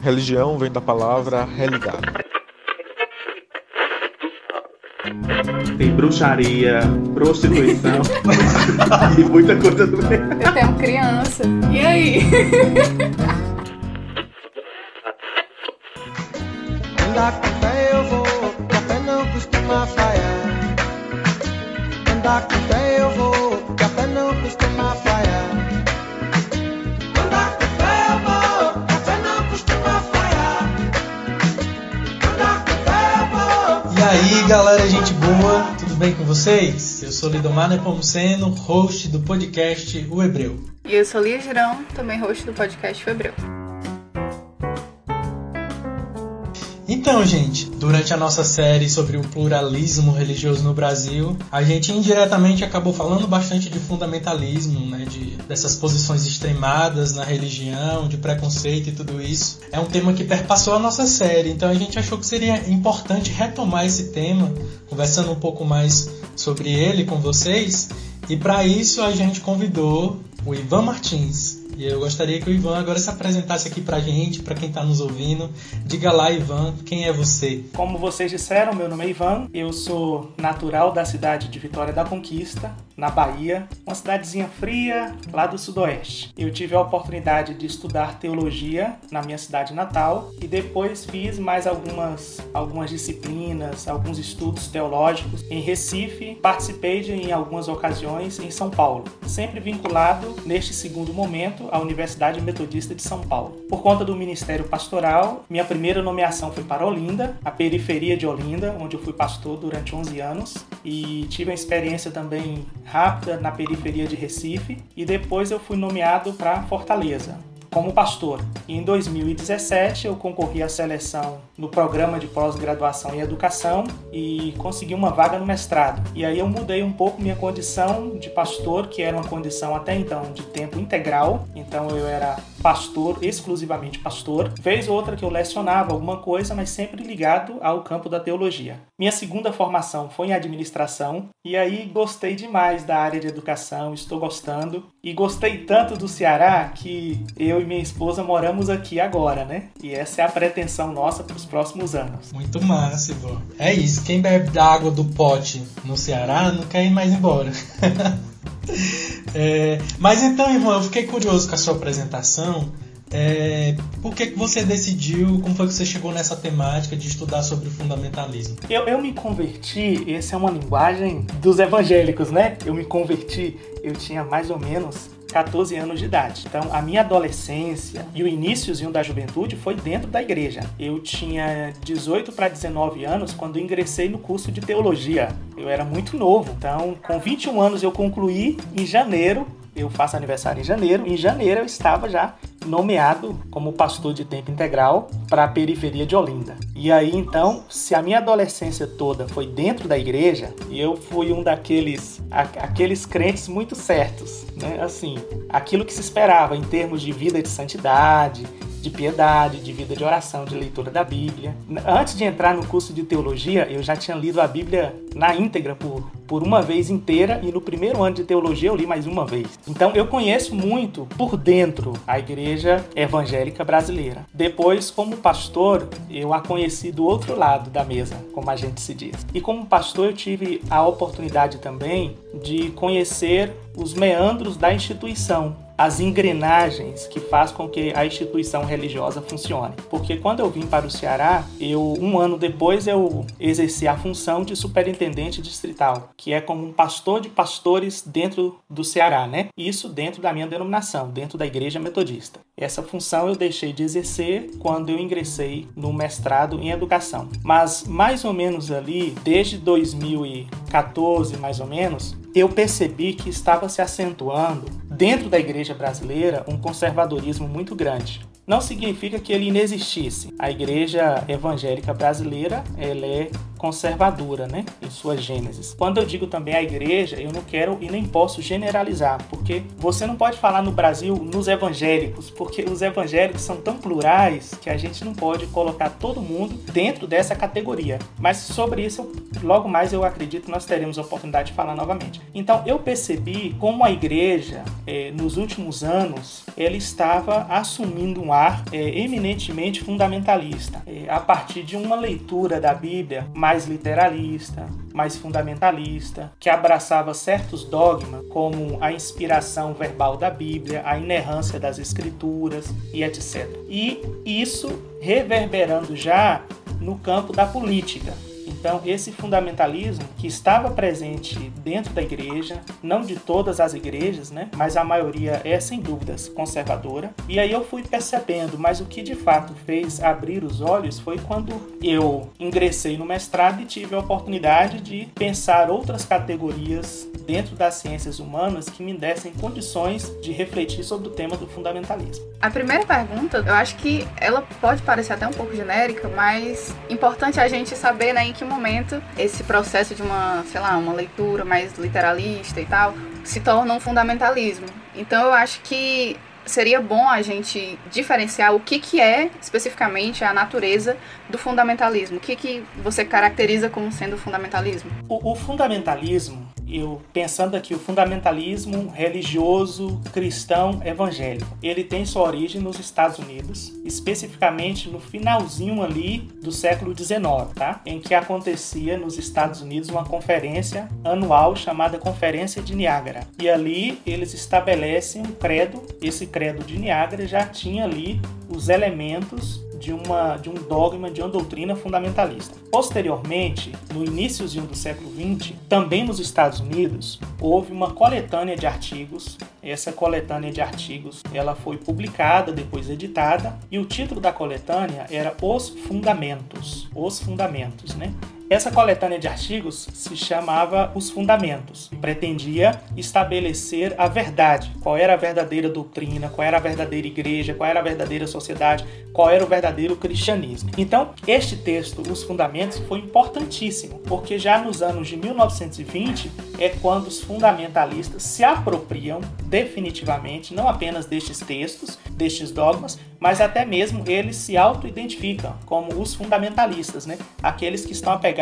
Religião vem da palavra religar. Tem bruxaria, prostituição e muita coisa do meio. Eu tenho criança. E aí? vocês? Eu sou Lidomar Nepomuceno, host do podcast O Hebreu. E eu sou Lia Girão, também host do podcast Febreu. Então, gente, durante a nossa série sobre o pluralismo religioso no Brasil, a gente indiretamente acabou falando bastante de fundamentalismo, né, de, dessas posições extremadas na religião, de preconceito e tudo isso. É um tema que perpassou a nossa série, então a gente achou que seria importante retomar esse tema, conversando um pouco mais sobre ele com vocês, e para isso a gente convidou o Ivan Martins, e eu gostaria que o Ivan agora se apresentasse aqui pra gente, pra quem tá nos ouvindo. Diga lá, Ivan, quem é você? Como vocês disseram, meu nome é Ivan, eu sou natural da cidade de Vitória da Conquista, na Bahia, uma cidadezinha fria lá do sudoeste. Eu tive a oportunidade de estudar teologia na minha cidade natal e depois fiz mais algumas, algumas disciplinas, alguns estudos teológicos em Recife, participei de, em algumas ocasiões em São Paulo, sempre vinculado neste segundo momento à Universidade Metodista de São Paulo. Por conta do Ministério Pastoral, minha primeira nomeação foi para Olinda, a periferia de Olinda, onde eu fui pastor durante 11 anos e tive uma experiência também rápida na periferia de Recife e depois eu fui nomeado para Fortaleza como pastor. E em 2017 eu concorri à seleção no programa de pós-graduação em educação e consegui uma vaga no mestrado. E aí eu mudei um pouco minha condição de pastor, que era uma condição até então de tempo integral. Então eu era pastor, exclusivamente pastor. Vez outra que eu lecionava alguma coisa, mas sempre ligado ao campo da teologia. Minha segunda formação foi em administração e aí gostei demais da área de educação, estou gostando e gostei tanto do Ceará que eu e minha esposa moramos aqui agora, né? E essa é a pretensão nossa para os próximos anos. Muito massa, Ivan. É isso, quem bebe da água do pote no Ceará não quer ir mais embora. É, mas então, irmão, eu fiquei curioso com a sua apresentação. É, por que, que você decidiu, como foi que você chegou nessa temática de estudar sobre o fundamentalismo? Eu, eu me converti, essa é uma linguagem dos evangélicos, né? Eu me converti, eu tinha mais ou menos 14 anos de idade. Então, a minha adolescência e o iníciozinho da juventude foi dentro da igreja. Eu tinha 18 para 19 anos quando ingressei no curso de teologia. Eu era muito novo. Então, com 21 anos eu concluí em janeiro eu faço aniversário em janeiro. Em janeiro eu estava já nomeado como pastor de tempo integral para a periferia de Olinda. E aí então, se a minha adolescência toda foi dentro da igreja, e eu fui um daqueles aqueles crentes muito certos, né? Assim, aquilo que se esperava em termos de vida de santidade, de piedade, de vida de oração, de leitura da Bíblia. Antes de entrar no curso de teologia, eu já tinha lido a Bíblia na íntegra por, por uma vez inteira e no primeiro ano de teologia eu li mais uma vez. Então eu conheço muito por dentro a igreja evangélica brasileira. Depois, como pastor, eu a conheci do outro lado da mesa, como a gente se diz. E como pastor, eu tive a oportunidade também de conhecer os meandros da instituição, as engrenagens que faz com que a instituição religiosa funcione. Porque quando eu vim para o Ceará, eu um ano depois eu exerci a função de superintendente distrital, que é como um pastor de pastores dentro do Ceará, né? Isso dentro da minha denominação, dentro da igreja metodista. Essa função eu deixei de exercer quando eu ingressei no mestrado em educação. Mas mais ou menos ali, desde 2014, mais ou menos, eu percebi que estava se acentuando dentro da igreja brasileira um conservadorismo muito grande. Não significa que ele inexistisse. A igreja evangélica brasileira ela é conservadora, né, em sua gênese. Quando eu digo também a igreja, eu não quero e nem posso generalizar, porque você não pode falar no Brasil nos evangélicos, porque os evangélicos são tão plurais que a gente não pode colocar todo mundo dentro dessa categoria. Mas sobre isso, logo mais eu acredito nós teremos a oportunidade de falar novamente. Então eu percebi como a igreja, eh, nos últimos anos, ela estava assumindo um ar eh, eminentemente fundamentalista, eh, a partir de uma leitura da Bíblia mais literalista, mais fundamentalista, que abraçava certos dogmas, como a inspiração verbal da Bíblia, a inerrância das Escrituras e etc. E isso reverberando já no campo da política. Então, esse fundamentalismo que estava presente dentro da igreja, não de todas as igrejas, né, mas a maioria é sem dúvidas conservadora. E aí eu fui percebendo, mas o que de fato fez abrir os olhos foi quando eu ingressei no mestrado e tive a oportunidade de pensar outras categorias dentro das ciências humanas que me dessem condições de refletir sobre o tema do fundamentalismo. A primeira pergunta, eu acho que ela pode parecer até um pouco genérica, mas importante a gente saber né, em que momento esse processo de uma, sei lá, uma leitura mais literalista e tal se torna um fundamentalismo. Então eu acho que seria bom a gente diferenciar o que, que é especificamente a natureza do fundamentalismo. O que, que você caracteriza como sendo fundamentalismo? O, o fundamentalismo eu pensando aqui o fundamentalismo religioso cristão evangélico. Ele tem sua origem nos Estados Unidos, especificamente no finalzinho ali do século XIX, tá? Em que acontecia nos Estados Unidos uma conferência anual chamada Conferência de Niágara. E ali eles estabelecem um credo. Esse credo de Niágara já tinha ali os elementos de, uma, de um dogma, de uma doutrina fundamentalista. Posteriormente, no iníciozinho do século XX, também nos Estados Unidos, houve uma coletânea de artigos. Essa coletânea de artigos ela foi publicada, depois editada, e o título da coletânea era Os Fundamentos. Os Fundamentos, né? Essa coletânea de artigos se chamava Os Fundamentos e pretendia estabelecer a verdade, qual era a verdadeira doutrina, qual era a verdadeira igreja, qual era a verdadeira sociedade, qual era o verdadeiro cristianismo. Então, este texto, Os Fundamentos, foi importantíssimo, porque já nos anos de 1920 é quando os fundamentalistas se apropriam definitivamente não apenas destes textos, destes dogmas, mas até mesmo eles se auto-identificam como os fundamentalistas, né? aqueles que estão apegados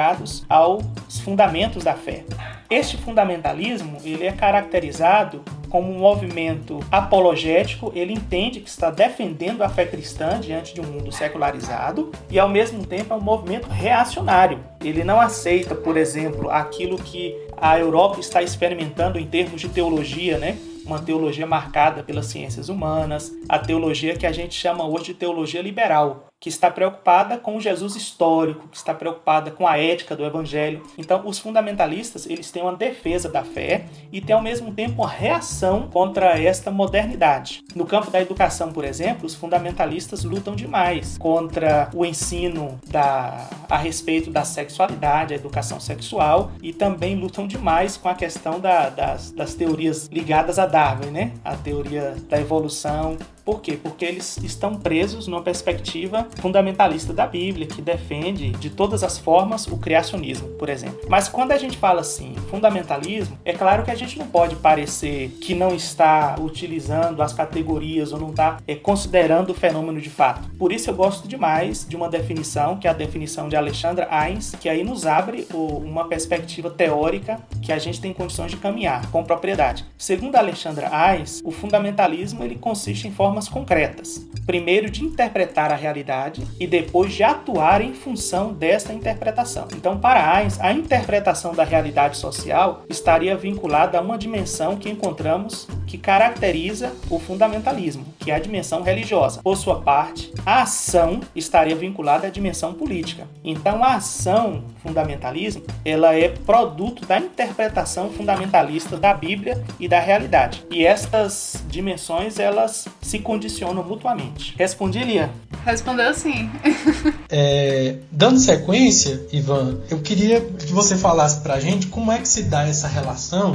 aos fundamentos da fé. Este fundamentalismo ele é caracterizado como um movimento apologético, ele entende que está defendendo a fé cristã diante de um mundo secularizado e ao mesmo tempo é um movimento reacionário. Ele não aceita, por exemplo, aquilo que a Europa está experimentando em termos de teologia, né? uma teologia marcada pelas ciências humanas, a teologia que a gente chama hoje de teologia liberal, que está preocupada com o Jesus histórico, que está preocupada com a ética do evangelho. Então, os fundamentalistas, eles têm uma defesa da fé e têm ao mesmo tempo uma reação contra esta modernidade. No campo da educação, por exemplo, os fundamentalistas lutam demais contra o ensino da, a respeito da sexualidade, a educação sexual, e também lutam demais com a questão da, das, das teorias ligadas a Darwin, né? A teoria da evolução, por quê? Porque eles estão presos numa perspectiva fundamentalista da Bíblia, que defende de todas as formas o criacionismo, por exemplo. Mas quando a gente fala assim, fundamentalismo, é claro que a gente não pode parecer que não está utilizando as categorias ou não está é, considerando o fenômeno de fato. Por isso eu gosto demais de uma definição, que é a definição de Alexandra Heinz, que aí nos abre uma perspectiva teórica que a gente tem condições de caminhar com propriedade. Segundo Alexandra Heinz, o fundamentalismo ele consiste em formas formas concretas. Primeiro, de interpretar a realidade e depois de atuar em função desta interpretação. Então, para Heinz, a interpretação da realidade social estaria vinculada a uma dimensão que encontramos que caracteriza o fundamentalismo, que é a dimensão religiosa. Por sua parte, a ação estaria vinculada à dimensão política. Então, a ação fundamentalismo, ela é produto da interpretação fundamentalista da Bíblia e da realidade. E estas dimensões, elas se condicionam mutuamente. Respondi, Lia? Respondeu sim. é, dando sequência, Ivan, eu queria que você falasse pra gente como é que se dá essa relação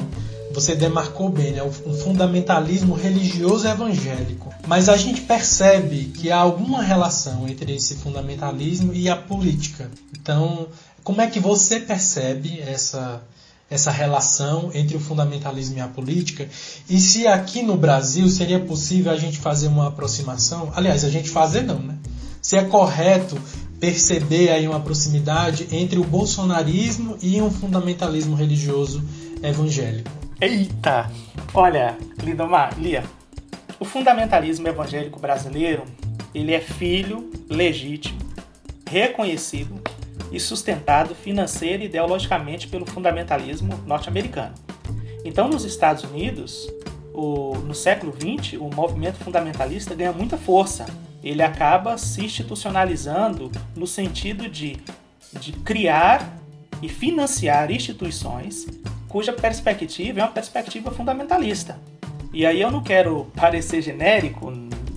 você demarcou bem, né? um fundamentalismo religioso evangélico. Mas a gente percebe que há alguma relação entre esse fundamentalismo e a política. Então, Como é que você percebe essa, essa relação entre o fundamentalismo e a política? E se aqui no Brasil seria possível a gente fazer uma aproximação? Aliás, a gente fazer não, né? Se é correto perceber aí uma proximidade entre o bolsonarismo e um fundamentalismo religioso evangélico. Eita! Olha, Lindomar, Lia, o fundamentalismo evangélico brasileiro, ele é filho legítimo, reconhecido e sustentado financeira e ideologicamente pelo fundamentalismo norte-americano. Então, nos Estados Unidos, o, no século XX, o movimento fundamentalista ganha muita força. Ele acaba se institucionalizando no sentido de, de criar e financiar instituições cuja perspectiva é uma perspectiva fundamentalista. E aí eu não quero parecer genérico,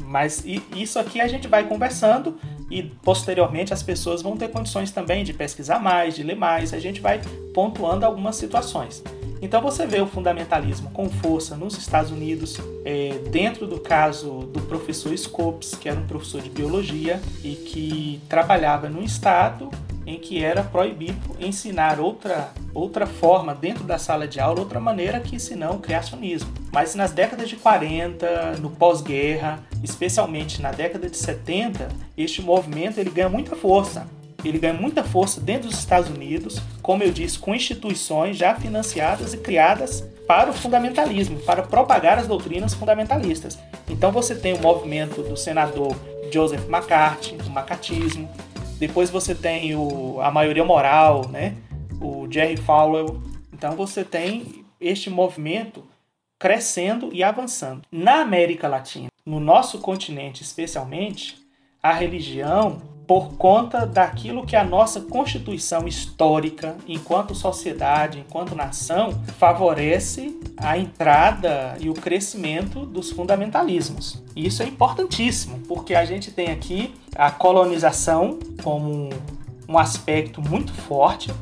mas isso aqui a gente vai conversando e posteriormente as pessoas vão ter condições também de pesquisar mais, de ler mais, a gente vai pontuando algumas situações. Então você vê o fundamentalismo com força nos Estados Unidos, é, dentro do caso do professor Scopes, que era um professor de biologia e que trabalhava no estado em que era proibido ensinar outra, outra forma dentro da sala de aula, outra maneira que senão o criacionismo. Mas nas décadas de 40, no pós-guerra, especialmente na década de 70, este movimento ele ganha muita força. Ele ganha muita força dentro dos Estados Unidos, como eu disse, com instituições já financiadas e criadas para o fundamentalismo, para propagar as doutrinas fundamentalistas. Então você tem o movimento do senador Joseph McCarthy, o macatismo, depois você tem o, a maioria moral, né? o Jerry Falwell. Então você tem este movimento crescendo e avançando. Na América Latina, no nosso continente especialmente, a religião por conta daquilo que a nossa constituição histórica, enquanto sociedade, enquanto nação, favorece a entrada e o crescimento dos fundamentalismos. E isso é importantíssimo, porque a gente tem aqui a colonização como um aspecto muito forte.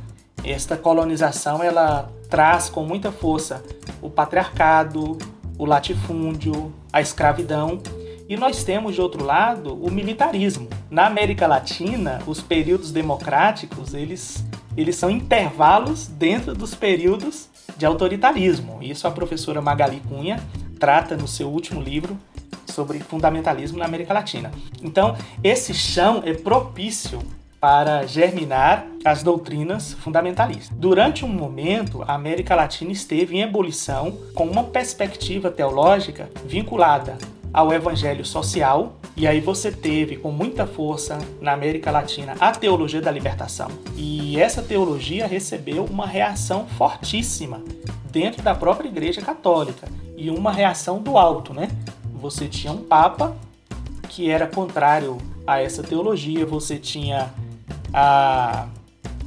Esta colonização ela traz com muita força o patriarcado, o latifúndio, a escravidão e nós temos, de outro lado, o militarismo. Na América Latina, os períodos democráticos, eles, eles são intervalos dentro dos períodos de autoritarismo. Isso a professora Magali Cunha trata no seu último livro sobre fundamentalismo na América Latina. Então, esse chão é propício para germinar as doutrinas fundamentalistas. Durante um momento, a América Latina esteve em ebulição com uma perspectiva teológica vinculada ao evangelho social. E aí você teve com muita força na América Latina a teologia da libertação. E essa teologia recebeu uma reação fortíssima dentro da própria Igreja Católica e uma reação do alto, né? Você tinha um papa que era contrário a essa teologia, você tinha a,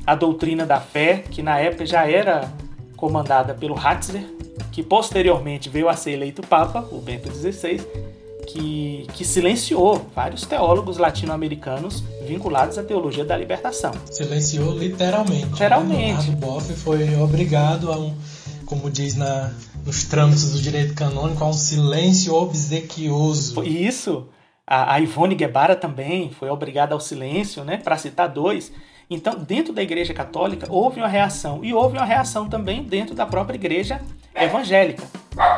a doutrina da fé, que na época já era comandada pelo Ratzinger, que posteriormente veio a ser eleito Papa, o Bento XVI, que, que silenciou vários teólogos latino-americanos vinculados à teologia da libertação. Silenciou literalmente. Né? Literalmente. Né? Boff foi obrigado a um, como diz na, nos trâmites do direito canônico, a um silêncio obsequioso. Isso. A, a Ivone Guevara também foi obrigada ao silêncio, né, para citar dois. Então, dentro da Igreja Católica, houve uma reação. E houve uma reação também dentro da própria Igreja Evangélica,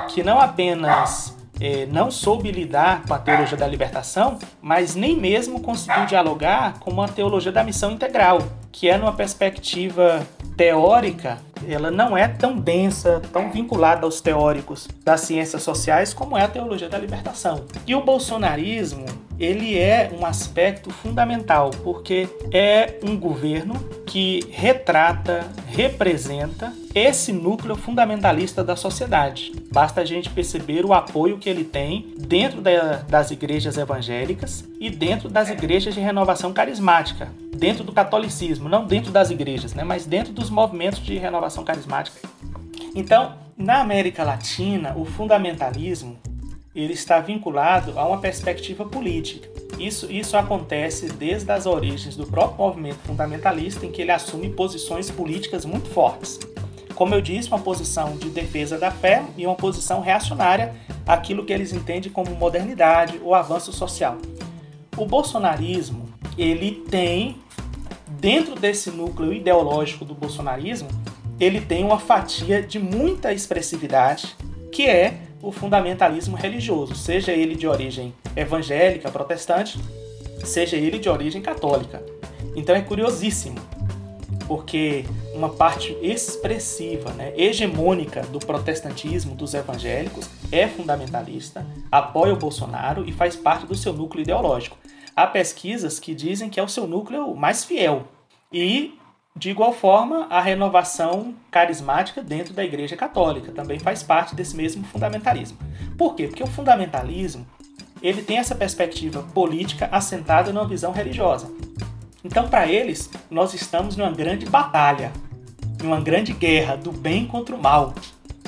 que não apenas é, não soube lidar com a teologia da libertação, mas nem mesmo conseguiu dialogar com uma teologia da missão integral, que é numa perspectiva teórica, ela não é tão densa, tão vinculada aos teóricos das ciências sociais como é a teologia da libertação. E o bolsonarismo, ele é um aspecto fundamental, porque é um governo que retrata, representa esse núcleo fundamentalista da sociedade. Basta a gente perceber o apoio que ele tem dentro da, das igrejas evangélicas e dentro das igrejas de renovação carismática, dentro do catolicismo, não dentro das igrejas, né, mas dentro dos movimentos de renovação carismática. Então, na América Latina, o fundamentalismo ele está vinculado a uma perspectiva política. Isso, isso acontece desde as origens do próprio movimento fundamentalista, em que ele assume posições políticas muito fortes. Como eu disse, uma posição de defesa da fé e uma posição reacionária àquilo que eles entendem como modernidade ou avanço social. O bolsonarismo ele tem dentro desse núcleo ideológico do bolsonarismo, ele tem uma fatia de muita expressividade, que é o fundamentalismo religioso, seja ele de origem evangélica, protestante, seja ele de origem católica. Então é curiosíssimo, porque uma parte expressiva, né, hegemônica do protestantismo dos evangélicos é fundamentalista, apoia o Bolsonaro e faz parte do seu núcleo ideológico. Há pesquisas que dizem que é o seu núcleo mais fiel. E, de igual forma, a renovação carismática dentro da Igreja Católica também faz parte desse mesmo fundamentalismo. Por quê? Porque o fundamentalismo ele tem essa perspectiva política assentada numa visão religiosa. Então, para eles, nós estamos numa grande batalha, numa grande guerra do bem contra o mal.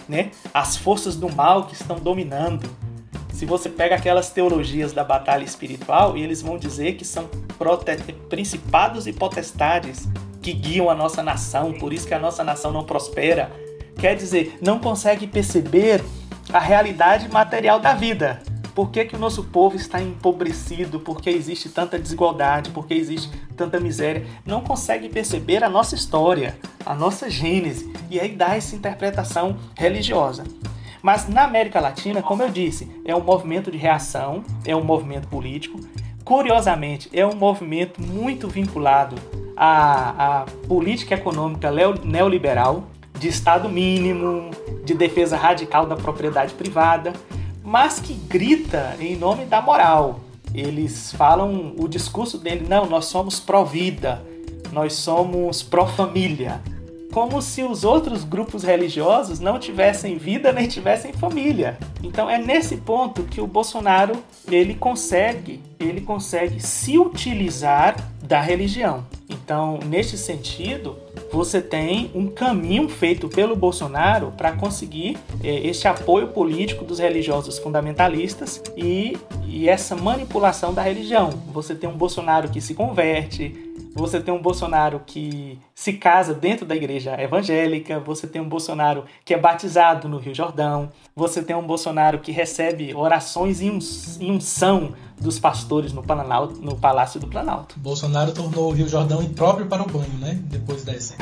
Né? As forças do mal que estão dominando, se você pega aquelas teologias da batalha espiritual, e eles vão dizer que são principados e potestades que guiam a nossa nação, por isso que a nossa nação não prospera. Quer dizer, não consegue perceber a realidade material da vida. Por que, que o nosso povo está empobrecido? Por que existe tanta desigualdade? Por que existe tanta miséria? Não consegue perceber a nossa história, a nossa gênese, e aí dá essa interpretação religiosa. Mas na América Latina, como eu disse, é um movimento de reação, é um movimento político. Curiosamente, é um movimento muito vinculado à, à política econômica neoliberal, de Estado mínimo, de defesa radical da propriedade privada, mas que grita em nome da moral. Eles falam o discurso dele, não, nós somos pró-vida, nós somos pró-família, como se os outros grupos religiosos não tivessem vida nem tivessem família. Então é nesse ponto que o Bolsonaro ele consegue, ele consegue se utilizar da religião. Então, neste sentido, você tem um caminho feito pelo Bolsonaro para conseguir é, este apoio político dos religiosos fundamentalistas e, e essa manipulação da religião. Você tem um Bolsonaro que se converte, você tem um Bolsonaro que se casa dentro da igreja evangélica, você tem um Bolsonaro que é batizado no Rio Jordão, você tem um Bolsonaro que recebe orações em unção dos pastores no, Planalto, no Palácio do Planalto. Bolsonaro tornou o Rio Jordão impróprio para o banho, né? Depois dessa.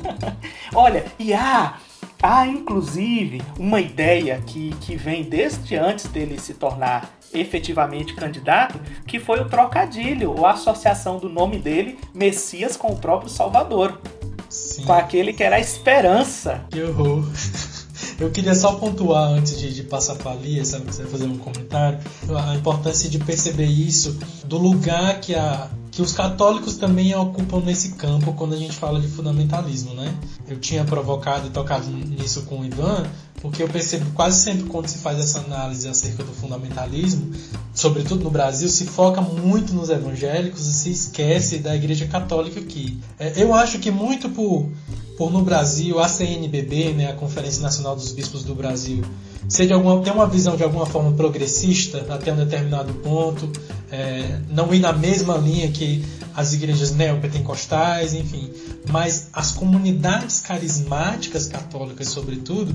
Olha, e há, há inclusive uma ideia que, que vem desde antes dele se tornar efetivamente candidato, que foi o trocadilho, ou a associação do nome dele, Messias, com o próprio Salvador. Sim. Com aquele que era a esperança. Que horror. Eu queria só pontuar antes de, de passar para a Lia, sabe, fazer um comentário, a importância de perceber isso, do lugar que, a, que os católicos também ocupam nesse campo quando a gente fala de fundamentalismo, né? Eu tinha provocado e tocado nisso com o Ivan, porque eu percebo quase sempre quando se faz essa análise acerca do fundamentalismo, sobretudo no Brasil, se foca muito nos evangélicos e se esquece da Igreja Católica aqui. É, eu acho que muito por, por no Brasil, a CNBB, né, a Conferência Nacional dos Bispos do Brasil, de alguma, ter uma visão de alguma forma progressista até um determinado ponto, é, não ir na mesma linha que as igrejas neopentecostais, enfim, mas as comunidades carismáticas católicas, sobretudo,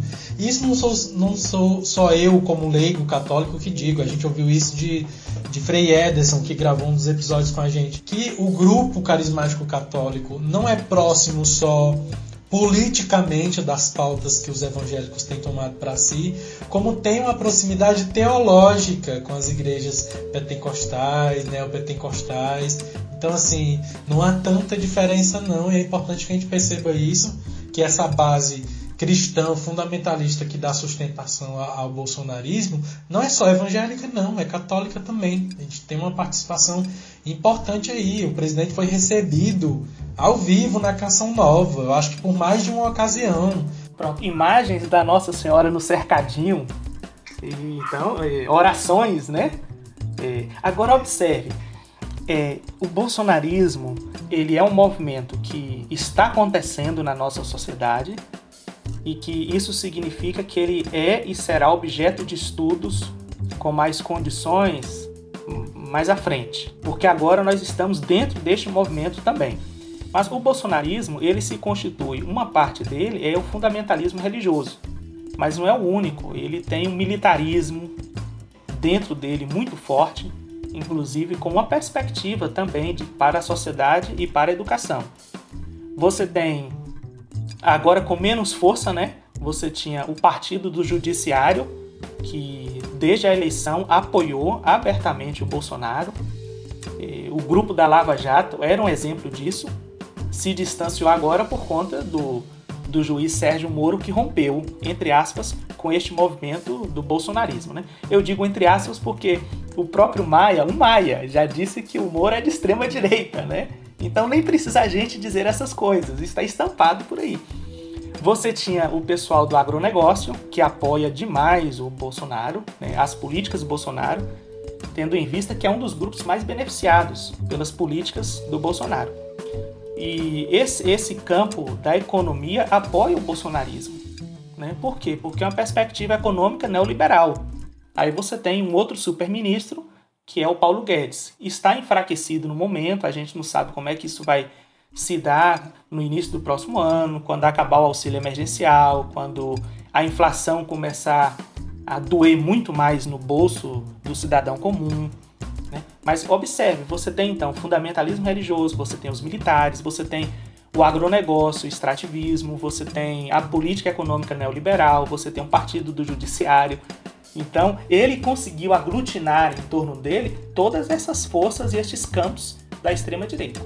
isso não sou, não sou só eu, como leigo católico, que digo, a gente ouviu isso de, de Frei Ederson, que gravou um dos episódios com a gente, que o grupo carismático católico não é próximo só politicamente das pautas que os evangélicos têm tomado para si, como tem uma proximidade teológica com as igrejas pentecostais, neopentecostais. Então, assim, não há tanta diferença não, e é importante que a gente perceba isso, que essa base cristã fundamentalista que dá sustentação ao bolsonarismo não é só evangélica, não, é católica também. A gente tem uma participação importante aí. O presidente foi recebido ao vivo na Canção Nova, eu acho que por mais de uma ocasião. Pronto, imagens da Nossa Senhora no cercadinho. Então, é, orações, né? É, agora observe, é, o bolsonarismo ele é um movimento que está acontecendo na nossa sociedade e que isso significa que ele é e será objeto de estudos com mais condições mais à frente, porque agora nós estamos dentro deste movimento também. Mas o bolsonarismo, ele se constitui, uma parte dele é o fundamentalismo religioso, mas não é o único. Ele tem um militarismo dentro dele muito forte, inclusive com uma perspectiva também de, para a sociedade e para a educação. Você tem, agora com menos força, né? Você tinha o Partido do Judiciário, que desde a eleição apoiou abertamente o Bolsonaro. O grupo da Lava Jato era um exemplo disso. Se distanciou agora por conta do, do juiz Sérgio Moro, que rompeu, entre aspas, com este movimento do bolsonarismo. Né? Eu digo entre aspas porque o próprio Maia, o Maia, já disse que o Moro é de extrema direita, né? Então nem precisa a gente dizer essas coisas, está estampado por aí. Você tinha o pessoal do agronegócio, que apoia demais o Bolsonaro, né, as políticas do Bolsonaro, tendo em vista que é um dos grupos mais beneficiados pelas políticas do Bolsonaro. E esse, esse campo da economia apoia o bolsonarismo. Né? Por quê? Porque é uma perspectiva econômica neoliberal. Aí você tem um outro super-ministro, que é o Paulo Guedes. Está enfraquecido no momento, a gente não sabe como é que isso vai se dar no início do próximo ano, quando acabar o auxílio emergencial, quando a inflação começar a doer muito mais no bolso do cidadão comum. Né? Mas observe, você tem então fundamentalismo religioso, você tem os militares, você tem o agronegócio, o extrativismo, você tem a política econômica neoliberal, você tem um partido do judiciário. Então, ele conseguiu aglutinar em torno dele todas essas forças e estes campos da extrema direita.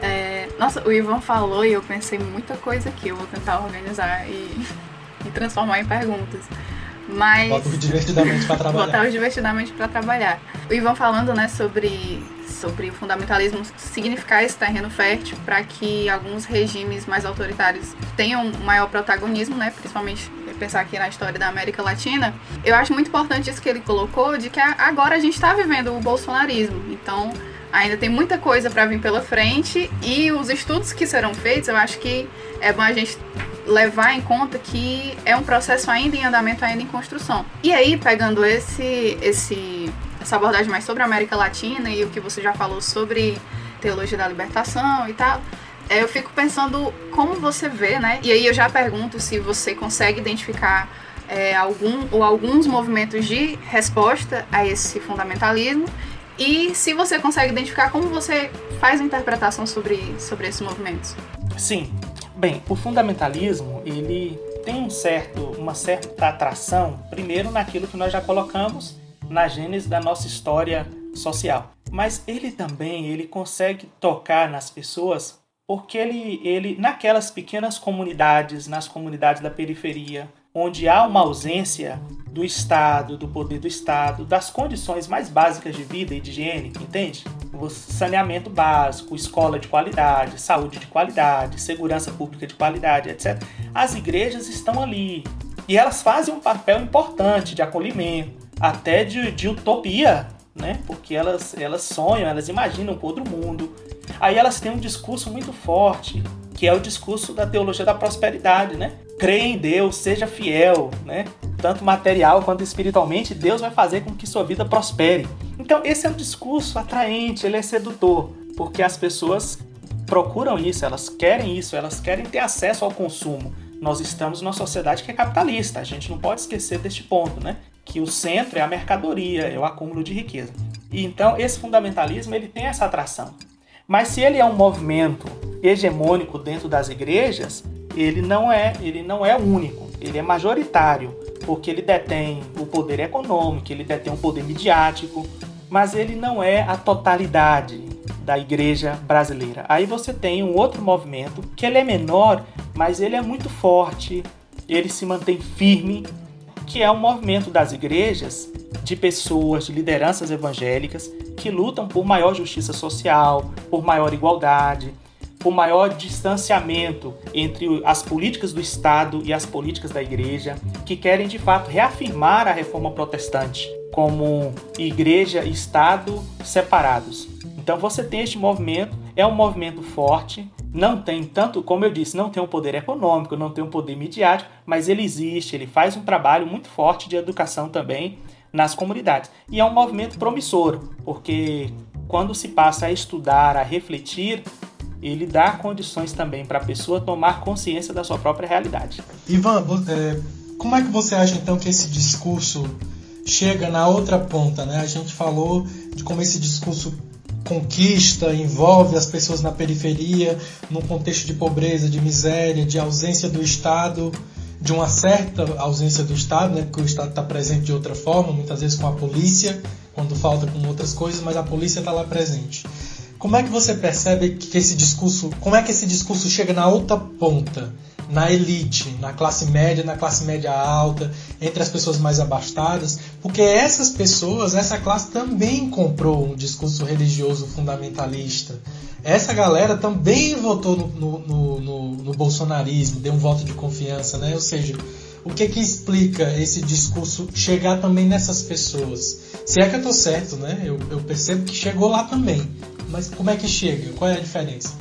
É, nossa, o Ivan falou e eu pensei muita coisa aqui. Eu vou tentar organizar e, e transformar em perguntas. Mas. Bota o divertidamente para trabalhar. Botar o divertidamente para trabalhar. O Ivan falando, né, sobre sobre o fundamentalismo significar esse terreno fértil para que alguns regimes mais autoritários tenham um maior protagonismo, né? Principalmente pensar aqui na história da América Latina. Eu acho muito importante isso que ele colocou de que agora a gente está vivendo o bolsonarismo. Então ainda tem muita coisa para vir pela frente e os estudos que serão feitos, eu acho que é bom a gente levar em conta que é um processo ainda em andamento, ainda em construção. E aí, pegando esse esse essa abordagem mais sobre a América Latina e o que você já falou sobre teologia da libertação e tal, eu fico pensando como você vê, né? E aí eu já pergunto se você consegue identificar é, algum ou alguns movimentos de resposta a esse fundamentalismo e se você consegue identificar como você faz a interpretação sobre, sobre esses movimentos. Sim. Bem, o fundamentalismo, ele tem um certo, uma certa atração, primeiro naquilo que nós já colocamos, na gênese da nossa história social. Mas ele também ele consegue tocar nas pessoas porque ele, ele naquelas pequenas comunidades, nas comunidades da periferia, onde há uma ausência do Estado, do poder do Estado, das condições mais básicas de vida e de higiene, entende? O saneamento básico, escola de qualidade, saúde de qualidade, segurança pública de qualidade, etc. As igrejas estão ali e elas fazem um papel importante de acolhimento, até de, de utopia, né? Porque elas, elas sonham, elas imaginam outro mundo. Aí elas têm um discurso muito forte, que é o discurso da teologia da prosperidade, né? Creia em Deus, seja fiel, né? Tanto material quanto espiritualmente, Deus vai fazer com que sua vida prospere. Então, esse é um discurso atraente, ele é sedutor, porque as pessoas procuram isso, elas querem isso, elas querem ter acesso ao consumo. Nós estamos numa sociedade que é capitalista, a gente não pode esquecer deste ponto, né? que o centro é a mercadoria, é o acúmulo de riqueza. E então esse fundamentalismo ele tem essa atração. Mas se ele é um movimento hegemônico dentro das igrejas, ele não é, ele não é único, ele é majoritário, porque ele detém o poder econômico, ele detém o poder midiático, mas ele não é a totalidade da igreja brasileira. Aí você tem um outro movimento que ele é menor, mas ele é muito forte, ele se mantém firme que é um movimento das igrejas de pessoas, de lideranças evangélicas que lutam por maior justiça social, por maior igualdade, por maior distanciamento entre as políticas do Estado e as políticas da igreja, que querem de fato reafirmar a reforma protestante como igreja e Estado separados. Então você tem este movimento, é um movimento forte, não tem tanto, como eu disse, não tem um poder econômico, não tem um poder midiático, mas ele existe, ele faz um trabalho muito forte de educação também nas comunidades. E é um movimento promissor, porque quando se passa a estudar, a refletir, ele dá condições também para a pessoa tomar consciência da sua própria realidade. Ivan, é, como é que você acha então que esse discurso chega na outra ponta, né? A gente falou de como esse discurso conquista, envolve as pessoas na periferia, num contexto de pobreza, de miséria, de ausência do Estado, de uma certa ausência do Estado, né, porque o Estado está presente de outra forma, muitas vezes com a polícia, quando falta com outras coisas, mas a polícia está lá presente. Como é que você percebe que esse discurso, como é que esse discurso chega na outra ponta? Na elite, na classe média, na classe média alta, entre as pessoas mais abastadas, porque essas pessoas, essa classe também comprou um discurso religioso fundamentalista. Essa galera também votou no, no, no, no bolsonarismo, deu um voto de confiança, né? Ou seja, o que que explica esse discurso chegar também nessas pessoas? Se é que eu estou certo, né? Eu, eu percebo que chegou lá também. Mas como é que chega? Qual é a diferença?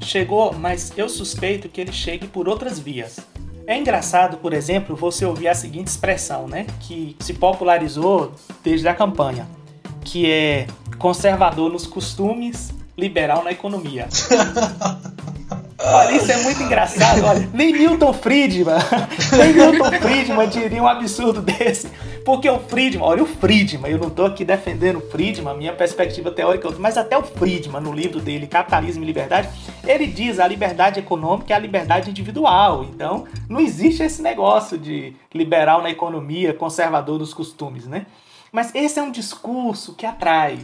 Chegou, mas eu suspeito que ele chegue por outras vias. É engraçado, por exemplo, você ouvir a seguinte expressão, né, que se popularizou desde a campanha, que é conservador nos costumes, liberal na economia. Olha, isso é muito engraçado. Olha, nem Milton Friedman, nem Milton Friedman diria um absurdo desse. Porque o Friedman, olha o Friedman, eu não estou aqui defendendo o Friedman, minha perspectiva teórica, mas até o Friedman, no livro dele, Capitalismo e Liberdade, ele diz a liberdade econômica é a liberdade individual. Então, não existe esse negócio de liberal na economia, conservador nos costumes, né? Mas esse é um discurso que atrai,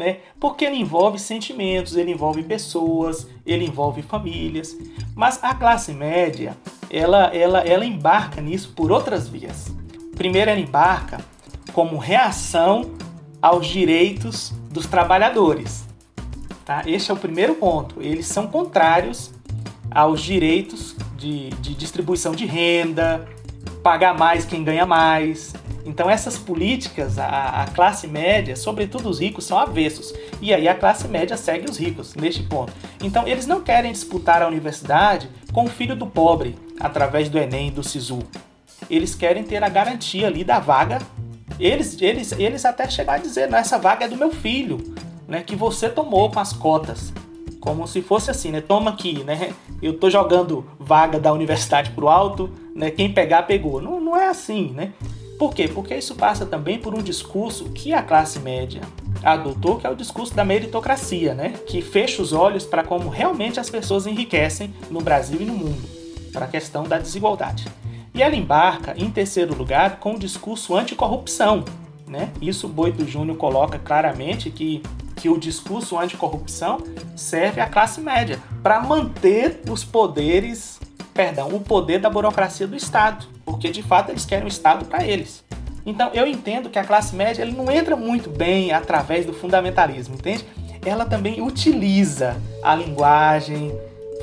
né? Porque ele envolve sentimentos, ele envolve pessoas, ele envolve famílias. Mas a classe média, ela, ela, ela embarca nisso por outras vias. Primeiro, ela embarca como reação aos direitos dos trabalhadores. Tá? Este é o primeiro ponto. Eles são contrários aos direitos de, de distribuição de renda, pagar mais quem ganha mais. Então essas políticas, a, a, classe média, sobretudo os ricos, são avessos. E aí a classe média segue os ricos neste ponto. Então eles não querem disputar a universidade com o filho do pobre através do Enem e do SISU eles querem ter a garantia ali da vaga. Eles, eles, eles até chegaram a dizer, não, essa vaga é do meu filho, né, que você tomou com as cotas. Como se fosse assim, né? Toma aqui, né? Eu tô jogando vaga da universidade pro alto, né? Quem pegar, pegou. Não, não é assim, né? Por quê? Porque isso passa também por um discurso que a classe média adotou, que é o discurso da meritocracia, né? Que fecha os olhos para como realmente as pessoas enriquecem no Brasil e no mundo, para a questão da desigualdade. E ela embarca, em terceiro lugar, com o discurso anticorrupção. Né? Isso o Boito Júnior coloca claramente que, que o discurso anticorrupção serve à classe média para manter os poderes, perdão, o poder da burocracia do Estado, porque de fato eles querem o Estado para eles. Então eu entendo que a classe média ele não entra muito bem através do fundamentalismo, entende? Ela também utiliza a linguagem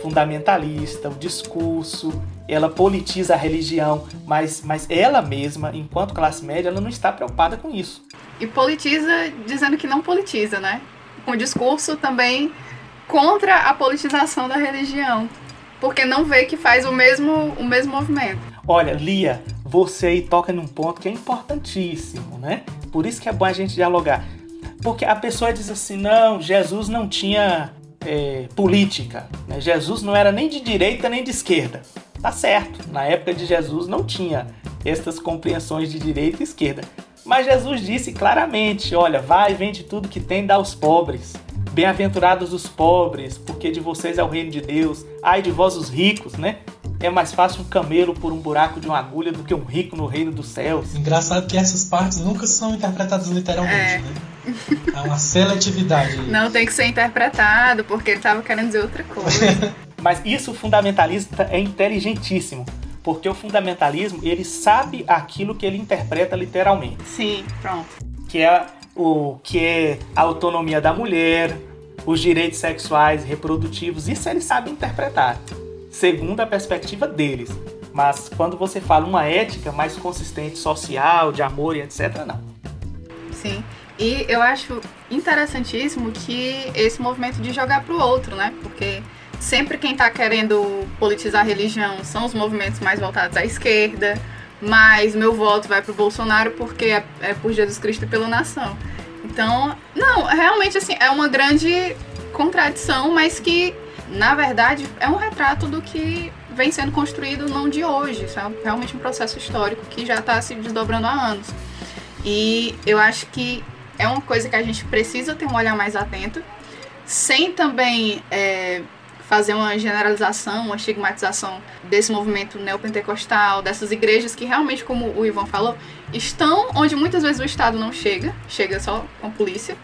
fundamentalista, o discurso, ela politiza a religião, mas, mas ela mesma, enquanto classe média, ela não está preocupada com isso. E politiza dizendo que não politiza, né? O discurso também contra a politização da religião, porque não vê que faz o mesmo, o mesmo movimento. Olha, Lia, você aí toca num ponto que é importantíssimo, né? Por isso que é bom a gente dialogar. Porque a pessoa diz assim, não, Jesus não tinha é, política, né? Jesus não era nem de direita nem de esquerda. Tá certo, na época de Jesus não tinha estas compreensões de direita e esquerda. Mas Jesus disse claramente: olha, vai, vende tudo que tem, dá aos pobres. Bem-aventurados os pobres, porque de vocês é o reino de Deus. Ai de vós os ricos, né? É mais fácil um camelo por um buraco de uma agulha do que um rico no reino dos céus. Engraçado que essas partes nunca são interpretadas literalmente, é. né? Há uma seletividade. Não tem que ser interpretado, porque ele estava querendo dizer outra coisa. Mas isso o fundamentalista é inteligentíssimo, porque o fundamentalismo ele sabe aquilo que ele interpreta literalmente. Sim, pronto. Que é o que é a autonomia da mulher, os direitos sexuais e reprodutivos, isso ele sabe interpretar, segundo a perspectiva deles. Mas quando você fala uma ética mais consistente, social, de amor e etc, não. Sim. E eu acho interessantíssimo que esse movimento de jogar para o outro, né? Porque sempre quem está querendo politizar a religião são os movimentos mais voltados à esquerda, mas meu voto vai para o Bolsonaro porque é, é, por Jesus Cristo e pela nação. Então, não, realmente assim, é uma grande contradição, mas que, na verdade, é um retrato do que vem sendo construído não de hoje, isso é realmente um processo histórico que já está se desdobrando há anos. E eu acho que é uma coisa que a gente precisa ter um olhar mais atento, sem também é, fazer uma generalização, uma estigmatização desse movimento neopentecostal, dessas igrejas que realmente, como o Ivan falou, estão onde muitas vezes o Estado não chega, chega só com a polícia,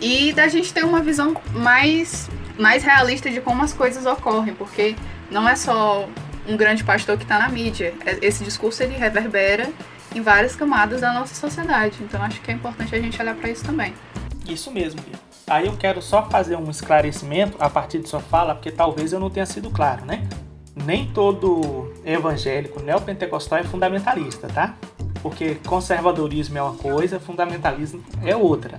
e da gente ter uma visão mais, mais realista de como as coisas ocorrem, porque não é só um grande pastor que está na mídia. É, esse discurso ele reverbera em várias camadas da nossa sociedade. Então acho que é importante a gente olhar para isso também. Isso mesmo, Bia. Aí eu quero só fazer um esclarecimento a partir de sua fala, porque talvez eu não tenha sido claro, né? Nem todo evangélico neopentecostal é fundamentalista, tá? Porque conservadorismo é uma coisa, fundamentalismo é outra.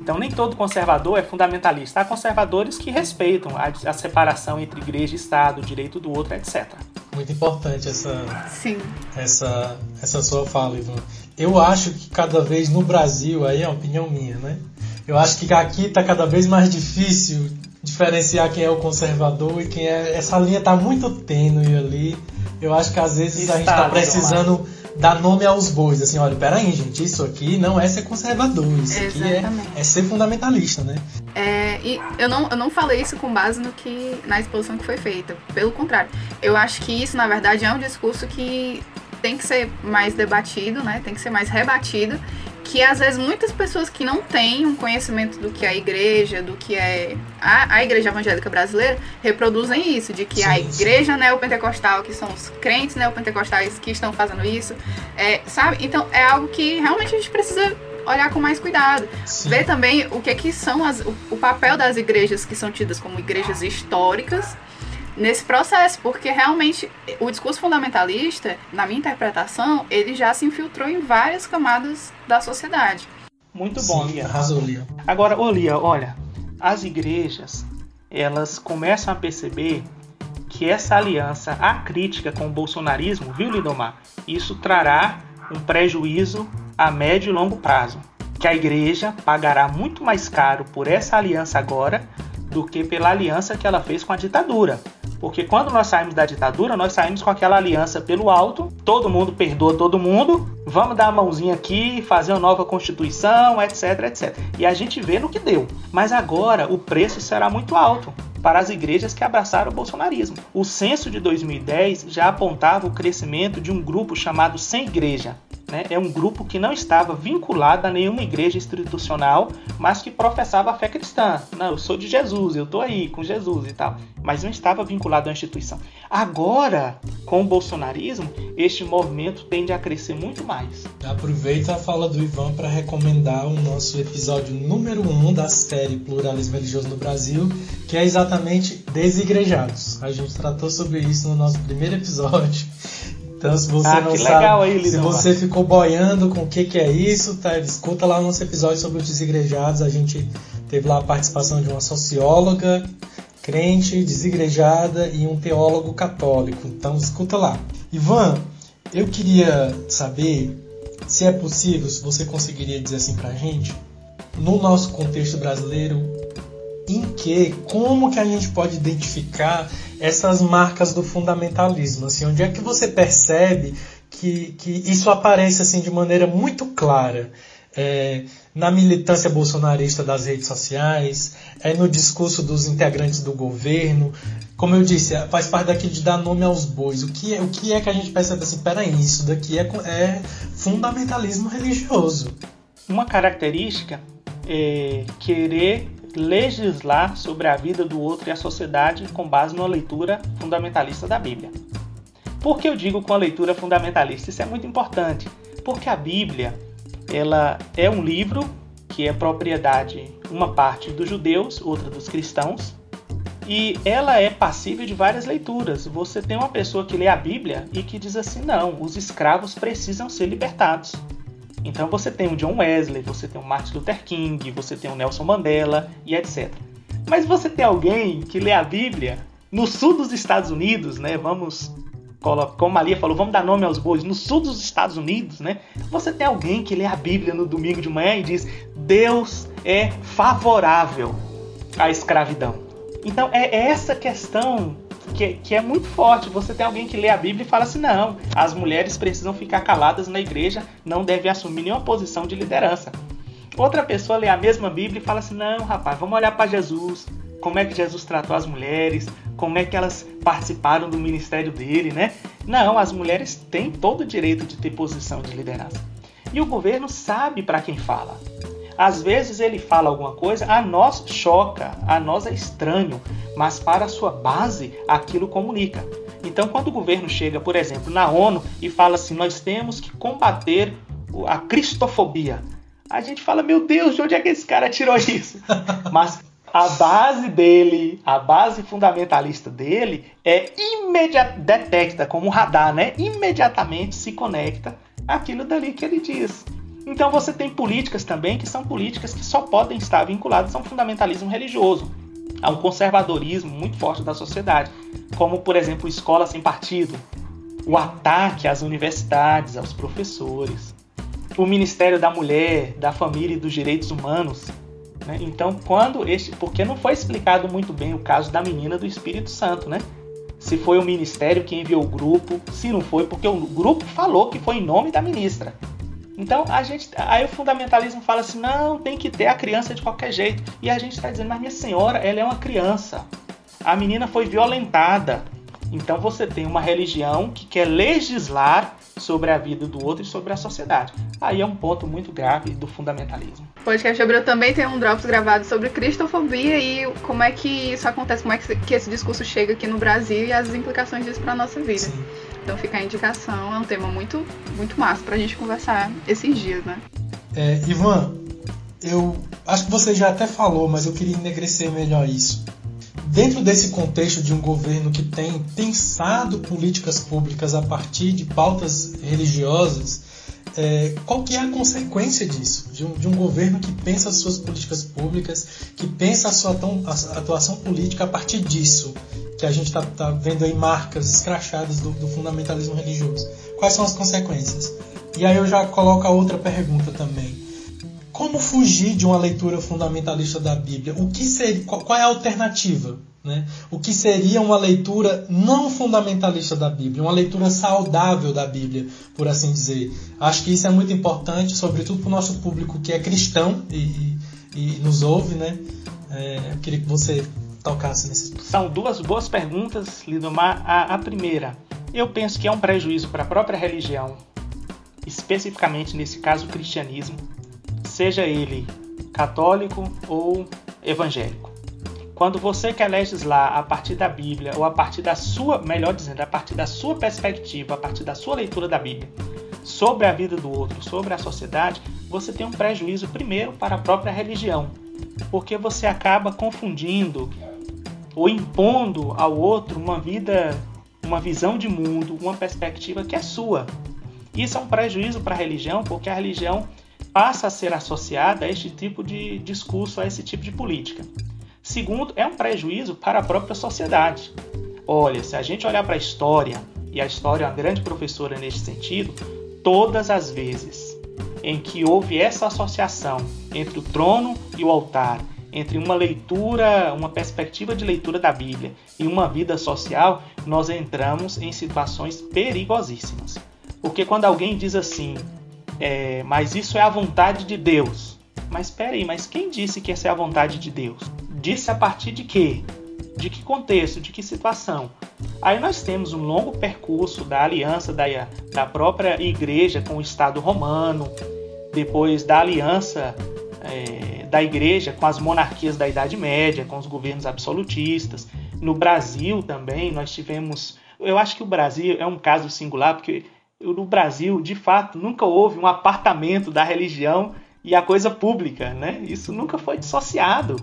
Então, nem todo conservador é fundamentalista. Há conservadores que respeitam a, a separação entre igreja e Estado, o direito do outro, etc. Muito importante essa, Sim. essa, essa sua fala, Ivan. Eu acho que cada vez no Brasil, aí é uma opinião minha, né? Eu acho que aqui está cada vez mais difícil diferenciar quem é o conservador e quem é. Essa linha está muito tênue ali. Eu acho que às vezes a gente está precisando dar nome aos bois. Assim, olha, peraí, gente, isso aqui não é ser conservador, isso aqui é, é, ser fundamentalista, né? É, e eu não, eu não falei isso com base no que na exposição que foi feita. Pelo contrário, eu acho que isso, na verdade, é um discurso que tem que ser mais debatido, né? Tem que ser mais rebatido que às vezes muitas pessoas que não têm um conhecimento do que é a igreja, do que é a, a igreja evangélica brasileira, reproduzem isso, de que sim, a igreja sim. neopentecostal, que são os crentes neopentecostais que estão fazendo isso, é, sabe? Então é algo que realmente a gente precisa olhar com mais cuidado. Sim. Ver também o que, que são as, o, o papel das igrejas que são tidas como igrejas históricas nesse processo, porque realmente o discurso fundamentalista, na minha interpretação, ele já se infiltrou em várias camadas da sociedade. Muito bom, Sim, Lia. Arrasou, Lia. Agora, ô Lia, olha, as igrejas, elas começam a perceber que essa aliança acrítica com o bolsonarismo, viu, Lidomar? Isso trará um prejuízo a médio e longo prazo. Que a igreja pagará muito mais caro por essa aliança agora do que pela aliança que ela fez com a ditadura. Porque quando nós saímos da ditadura, nós saímos com aquela aliança pelo alto, todo mundo perdoa todo mundo, vamos dar a mãozinha aqui, fazer uma nova constituição, etc, etc. E a gente vê no que deu. Mas agora o preço será muito alto para as igrejas que abraçaram o bolsonarismo. O censo de 2010 já apontava o crescimento de um grupo chamado Sem Igreja, né, é um grupo que não estava vinculado a nenhuma igreja institucional, mas que professava a fé cristã. Não, eu sou de Jesus, eu estou aí com Jesus e tal. Mas não estava vinculado à instituição. Agora, com o bolsonarismo, este movimento tende a crescer muito mais. Aproveita a fala do Ivan para recomendar o nosso episódio número 1 um da série Pluralismo Religioso no Brasil, que é exatamente Desigrejados. A gente tratou sobre isso no nosso primeiro episódio. Então, se você ah, não sabe, aí, se você ficou boiando com o que, que é isso, tá, escuta lá o nosso episódio sobre os desigrejados. A gente teve lá a participação de uma socióloga, crente, desigrejada e um teólogo católico. Então, escuta lá. Ivan, eu queria saber se é possível, se você conseguiria dizer assim pra gente, no nosso contexto brasileiro, em que, como que a gente pode identificar essas marcas do fundamentalismo? Assim, onde é que você percebe que, que isso aparece assim de maneira muito clara? É, na militância bolsonarista das redes sociais, é no discurso dos integrantes do governo. Como eu disse, faz parte daquilo de dar nome aos bois. O que é, o que, é que a gente percebe assim? Peraí, isso daqui é, é fundamentalismo religioso. Uma característica é querer legislar sobre a vida do outro e a sociedade com base numa leitura fundamentalista da Bíblia. Por que eu digo com a leitura fundamentalista? Isso é muito importante, porque a Bíblia ela é um livro que é propriedade uma parte dos judeus, outra dos cristãos, e ela é passível de várias leituras. Você tem uma pessoa que lê a Bíblia e que diz assim: não, os escravos precisam ser libertados. Então você tem o John Wesley, você tem o Martin Luther King, você tem o Nelson Mandela e etc. Mas você tem alguém que lê a Bíblia no sul dos Estados Unidos, né? Vamos como Maria falou, vamos dar nome aos bois, no sul dos Estados Unidos, né? Você tem alguém que lê a Bíblia no domingo de manhã e diz: Deus é favorável à escravidão. Então é essa questão que, que é muito forte. Você tem alguém que lê a Bíblia e fala assim: não, as mulheres precisam ficar caladas na igreja, não devem assumir nenhuma posição de liderança. Outra pessoa lê a mesma Bíblia e fala assim: não, rapaz, vamos olhar para Jesus. Como é que Jesus tratou as mulheres? Como é que elas participaram do ministério dele, né? Não, as mulheres têm todo o direito de ter posição de liderança. E o governo sabe para quem fala. Às vezes ele fala alguma coisa, a nós choca, a nós é estranho, mas para a sua base aquilo comunica. Então, quando o governo chega, por exemplo, na ONU e fala assim: nós temos que combater a cristofobia, a gente fala: meu Deus, de onde é que esse cara tirou isso? mas a base dele, a base fundamentalista dele é imediatamente detecta como um radar, né? Imediatamente se conecta aquilo dali que ele diz. Então você tem políticas também que são políticas que só podem estar vinculadas a um fundamentalismo religioso, a um conservadorismo muito forte da sociedade, como por exemplo escola sem partido, o ataque às universidades, aos professores, o Ministério da Mulher, da Família e dos Direitos Humanos. Né? Então, quando este, porque não foi explicado muito bem o caso da menina do Espírito Santo, né? Se foi o ministério que enviou o grupo, se não foi, porque o grupo falou que foi em nome da ministra. Então a gente, aí o fundamentalismo fala assim, não, tem que ter a criança de qualquer jeito. E a gente está dizendo, mas minha senhora, ela é uma criança. A menina foi violentada. Então você tem uma religião que quer legislar sobre a vida do outro e sobre a sociedade. Aí é um ponto muito grave do fundamentalismo. O podcast Abril também tem um Drops gravado sobre cristofobia e como é que isso acontece, como é que esse discurso chega aqui no Brasil e as implicações disso para nossa vida. Sim. Então fica a indicação, é um tema muito, muito massa pra gente conversar esses dias, né? É, Ivan, eu acho que você já até falou, mas eu queria enegrecer melhor isso. Dentro desse contexto de um governo que tem pensado políticas públicas a partir de pautas religiosas, é, qual que é a consequência disso? De um, de um, governo que pensa as suas políticas públicas, que pensa a sua atuação política a partir disso, que a gente está tá vendo aí marcas escrachadas do, do, fundamentalismo religioso. Quais são as consequências? E aí eu já coloco a outra pergunta também. Como fugir de uma leitura fundamentalista da Bíblia? O que seria, qual é a alternativa? Né? O que seria uma leitura não fundamentalista da Bíblia, uma leitura saudável da Bíblia, por assim dizer. Acho que isso é muito importante, sobretudo para o nosso público que é cristão e, e, e nos ouve. Né? É, eu queria que você tocasse nesse. São duas boas perguntas, Lidomar. A, a primeira, eu penso que é um prejuízo para a própria religião, especificamente nesse caso o cristianismo, seja ele católico ou evangélico. Quando você quer legislar a partir da Bíblia, ou a partir da sua, melhor dizendo, a partir da sua perspectiva, a partir da sua leitura da Bíblia, sobre a vida do outro, sobre a sociedade, você tem um prejuízo primeiro para a própria religião, porque você acaba confundindo ou impondo ao outro uma vida, uma visão de mundo, uma perspectiva que é sua. Isso é um prejuízo para a religião, porque a religião passa a ser associada a este tipo de discurso, a esse tipo de política. Segundo, é um prejuízo para a própria sociedade. Olha, se a gente olhar para a história, e a história é uma grande professora neste sentido, todas as vezes em que houve essa associação entre o trono e o altar, entre uma leitura, uma perspectiva de leitura da Bíblia e uma vida social, nós entramos em situações perigosíssimas. Porque quando alguém diz assim, é, mas isso é a vontade de Deus. Mas espera aí, mas quem disse que essa é a vontade de Deus? Disse a partir de quê? De que contexto? De que situação? Aí nós temos um longo percurso da aliança da, da própria igreja com o Estado romano, depois da aliança é, da igreja com as monarquias da Idade Média, com os governos absolutistas. No Brasil também nós tivemos. Eu acho que o Brasil é um caso singular, porque no Brasil, de fato, nunca houve um apartamento da religião e a coisa pública, né? Isso nunca foi dissociado.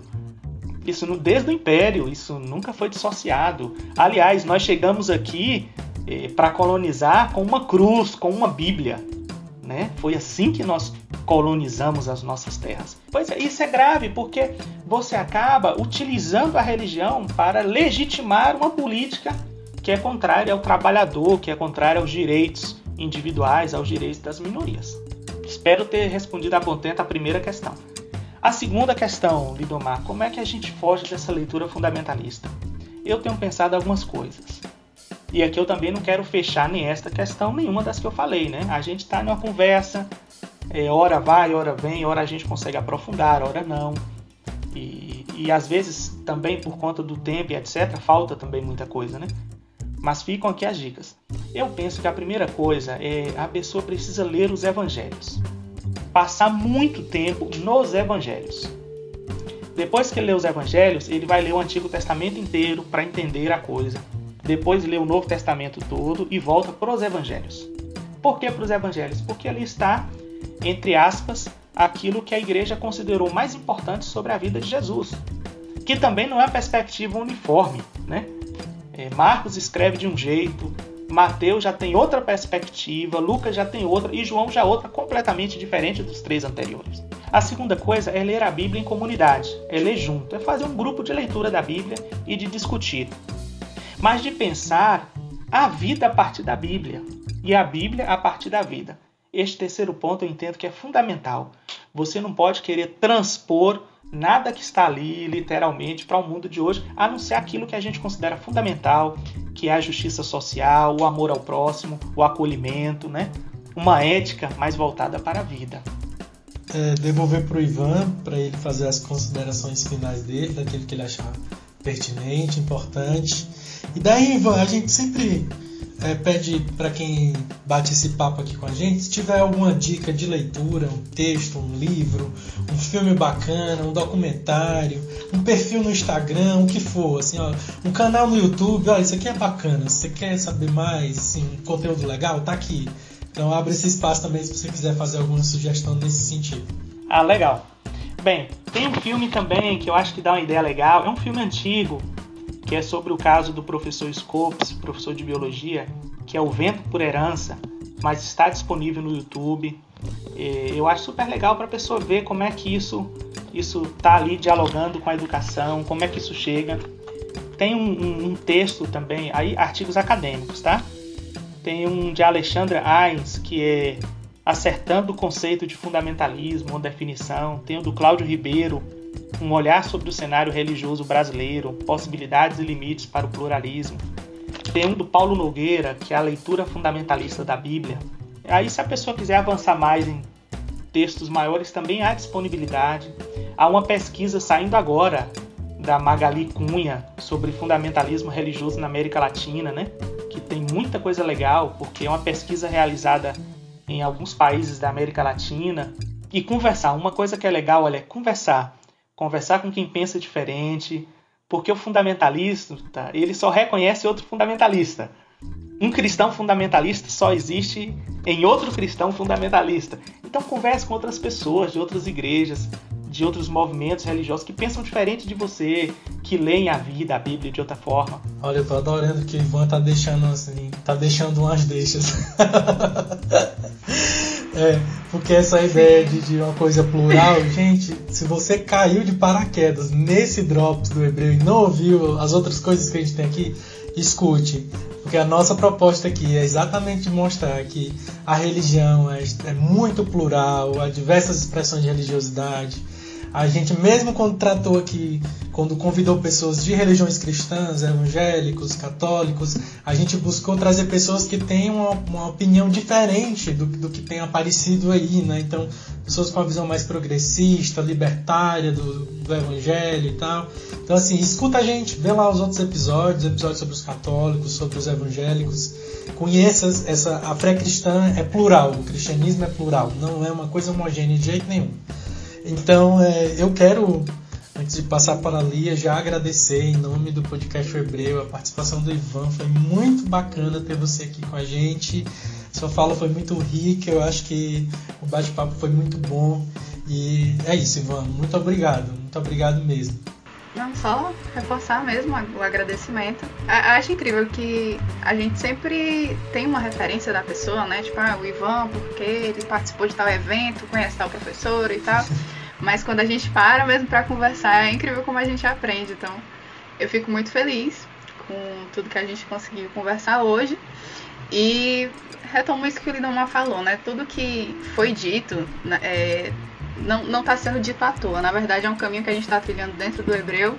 Isso desde o Império, isso nunca foi dissociado. Aliás, nós chegamos aqui eh, para colonizar com uma cruz, com uma Bíblia. Né? Foi assim que nós colonizamos as nossas terras. Pois é, isso é grave porque você acaba utilizando a religião para legitimar uma política que é contrária ao trabalhador, que é contrária aos direitos individuais, aos direitos das minorias. Espero ter respondido a contento a primeira questão. A segunda questão, Lidomar, como é que a gente foge dessa leitura fundamentalista? Eu tenho pensado algumas coisas. E aqui eu também não quero fechar nem esta questão, nenhuma das que eu falei, né? A gente está numa conversa, É, hora vai, hora vem, hora a gente consegue aprofundar, hora não. E, e às vezes também por conta do tempo e etc, falta também muita coisa, né? Mas ficam aqui as dicas. Eu penso que a primeira coisa é a pessoa precisa ler os evangelhos. Passar muito tempo nos evangelhos. Depois que ele lê os evangelhos, ele vai ler o Antigo Testamento inteiro para entender a coisa. Depois lê o Novo Testamento todo e volta para os evangelhos. Por que para os evangelhos? Porque ali está, entre aspas, aquilo que a igreja considerou mais importante sobre a vida de Jesus, que também não é perspectiva uniforme. Né? É, Marcos escreve de um jeito, Mateus já tem outra perspectiva, Lucas já tem outra e João já outra completamente diferente dos três anteriores. A segunda coisa é ler a Bíblia em comunidade, é ler junto, é fazer um grupo de leitura da Bíblia e de discutir. Mas de pensar a vida a partir da Bíblia e a Bíblia a partir da vida. Este terceiro ponto eu entendo que é fundamental. Você não pode querer transpor nada que está ali, literalmente, para o mundo de hoje, a não ser aquilo que a gente considera fundamental, que é a justiça social, o amor ao próximo, o acolhimento, né? Uma ética mais voltada para a vida. É, devolver para o Ivan, para ele fazer as considerações finais dele, daquilo que ele achar pertinente, importante. E daí, Ivan, a gente sempre é, pede para quem bate esse papo aqui com a gente, se tiver alguma dica de leitura, um texto, um livro, um filme bacana, um documentário, um perfil no Instagram, o que for, assim, ó, um canal no YouTube, olha, isso aqui é bacana, se você quer saber mais, assim, um conteúdo legal, tá aqui. Então abre esse espaço também se você quiser fazer alguma sugestão nesse sentido. Ah, legal. Bem, tem um filme também que eu acho que dá uma ideia legal, é um filme antigo, que é sobre o caso do professor Scopes, professor de biologia, que é o Vento por Herança, mas está disponível no YouTube. Eu acho super legal para a pessoa ver como é que isso isso está ali dialogando com a educação, como é que isso chega. Tem um, um, um, texto também, aí artigos acadêmicos, tá? Tem um de Alexandra Ains, que é Acertando o Conceito de Fundamentalismo, uma definição. Tem o do Cláudio Ribeiro, um olhar sobre o cenário religioso brasileiro, possibilidades e limites para o pluralismo. Tem um do Paulo Nogueira, que é a leitura fundamentalista da Bíblia. Aí, se a pessoa quiser avançar mais em textos maiores, também há disponibilidade. Há uma pesquisa saindo agora da Magali Cunha sobre fundamentalismo religioso na América Latina, né? Que tem muita coisa legal, porque é uma pesquisa realizada em alguns países da América Latina. E conversar, uma coisa que é legal, olha, é conversar conversar com quem pensa diferente, porque o fundamentalista, ele só reconhece outro fundamentalista. Um cristão fundamentalista só existe em outro cristão fundamentalista. Então converse com outras pessoas de outras igrejas, de outros movimentos religiosos que pensam diferente de você, que leem a vida, a Bíblia de outra forma. Olha, eu tô adorando que o Ivan tá deixando assim, tá deixando umas deixas. É, porque essa ideia de, de, uma coisa plural, gente, se você caiu de paraquedas nesse Drops do Hebreu e não ouviu as outras coisas que a gente tem aqui, escute. Porque a nossa proposta aqui é exatamente mostrar que a religião é, é muito plural, há diversas expressões de religiosidade a gente mesmo quando tratou aqui, quando convidou pessoas de religiões cristãs, evangélicos, católicos, a gente buscou trazer pessoas que têm uma, uma opinião diferente do, do, que tem aparecido aí, né? Então, pessoas com uma visão mais progressista, libertária do, do evangelho e tal. Então, assim, escuta a gente, vê lá os outros episódios, episódios sobre os católicos, sobre os evangélicos. Conheça essa, a fé cristã é plural, o cristianismo é plural, não é uma coisa homogênea de jeito nenhum. Então, é, eu quero, antes de passar para a Lia, já agradecer em nome do podcast Hebreu a participação do Ivan. Foi muito bacana ter você aqui com a gente. Sua fala foi muito rica, eu acho que o bate-papo foi muito bom. E é isso, Ivan. Muito obrigado, muito obrigado mesmo. Não, só reforçar mesmo o agradecimento. acho incrível que a gente sempre tem uma referência da pessoa, né? Tipo, ah, o Ivan, porque ele participou de tal evento, conhece tal professor e tal. Mas quando a gente para mesmo para conversar, é incrível como a gente aprende. Então, eu fico muito feliz com tudo que a gente conseguiu conversar hoje. E retomo isso que o Lindomar falou, né? Tudo que foi dito né, é, não está sendo dito à toa. Na verdade, é um caminho que a gente está trilhando dentro do hebreu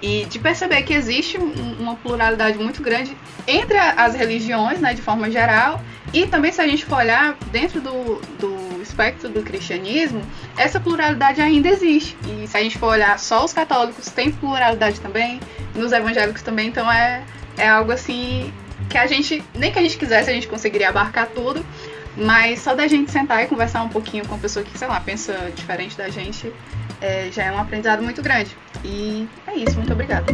e de perceber que existe um- uma pluralidade muito grande entre as religiões, né, de forma geral, e também se a gente for olhar dentro do, do espectro do cristianismo, essa pluralidade ainda existe. E se a gente for olhar só os católicos, tem pluralidade também, nos evangélicos também, então é, é algo assim que a gente, nem que a gente quisesse, a gente conseguiria abarcar tudo, mas só da gente sentar e conversar um pouquinho com uma pessoa que, sei lá, pensa diferente da gente, é, já é um aprendizado muito grande. E é isso, muito obrigada.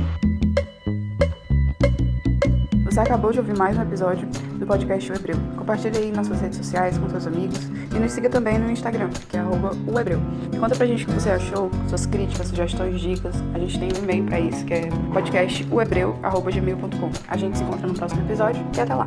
Você acabou de ouvir mais um episódio do podcast O Hebreu. Compartilhe aí nas suas redes sociais com seus amigos e nos siga também no Instagram, que é o Hebreu. Conta pra gente o que você achou, suas críticas, sugestões, dicas. A gente tem um e-mail pra isso, que é podcastuhebreu.gmail.com. A gente se encontra no próximo episódio e até lá.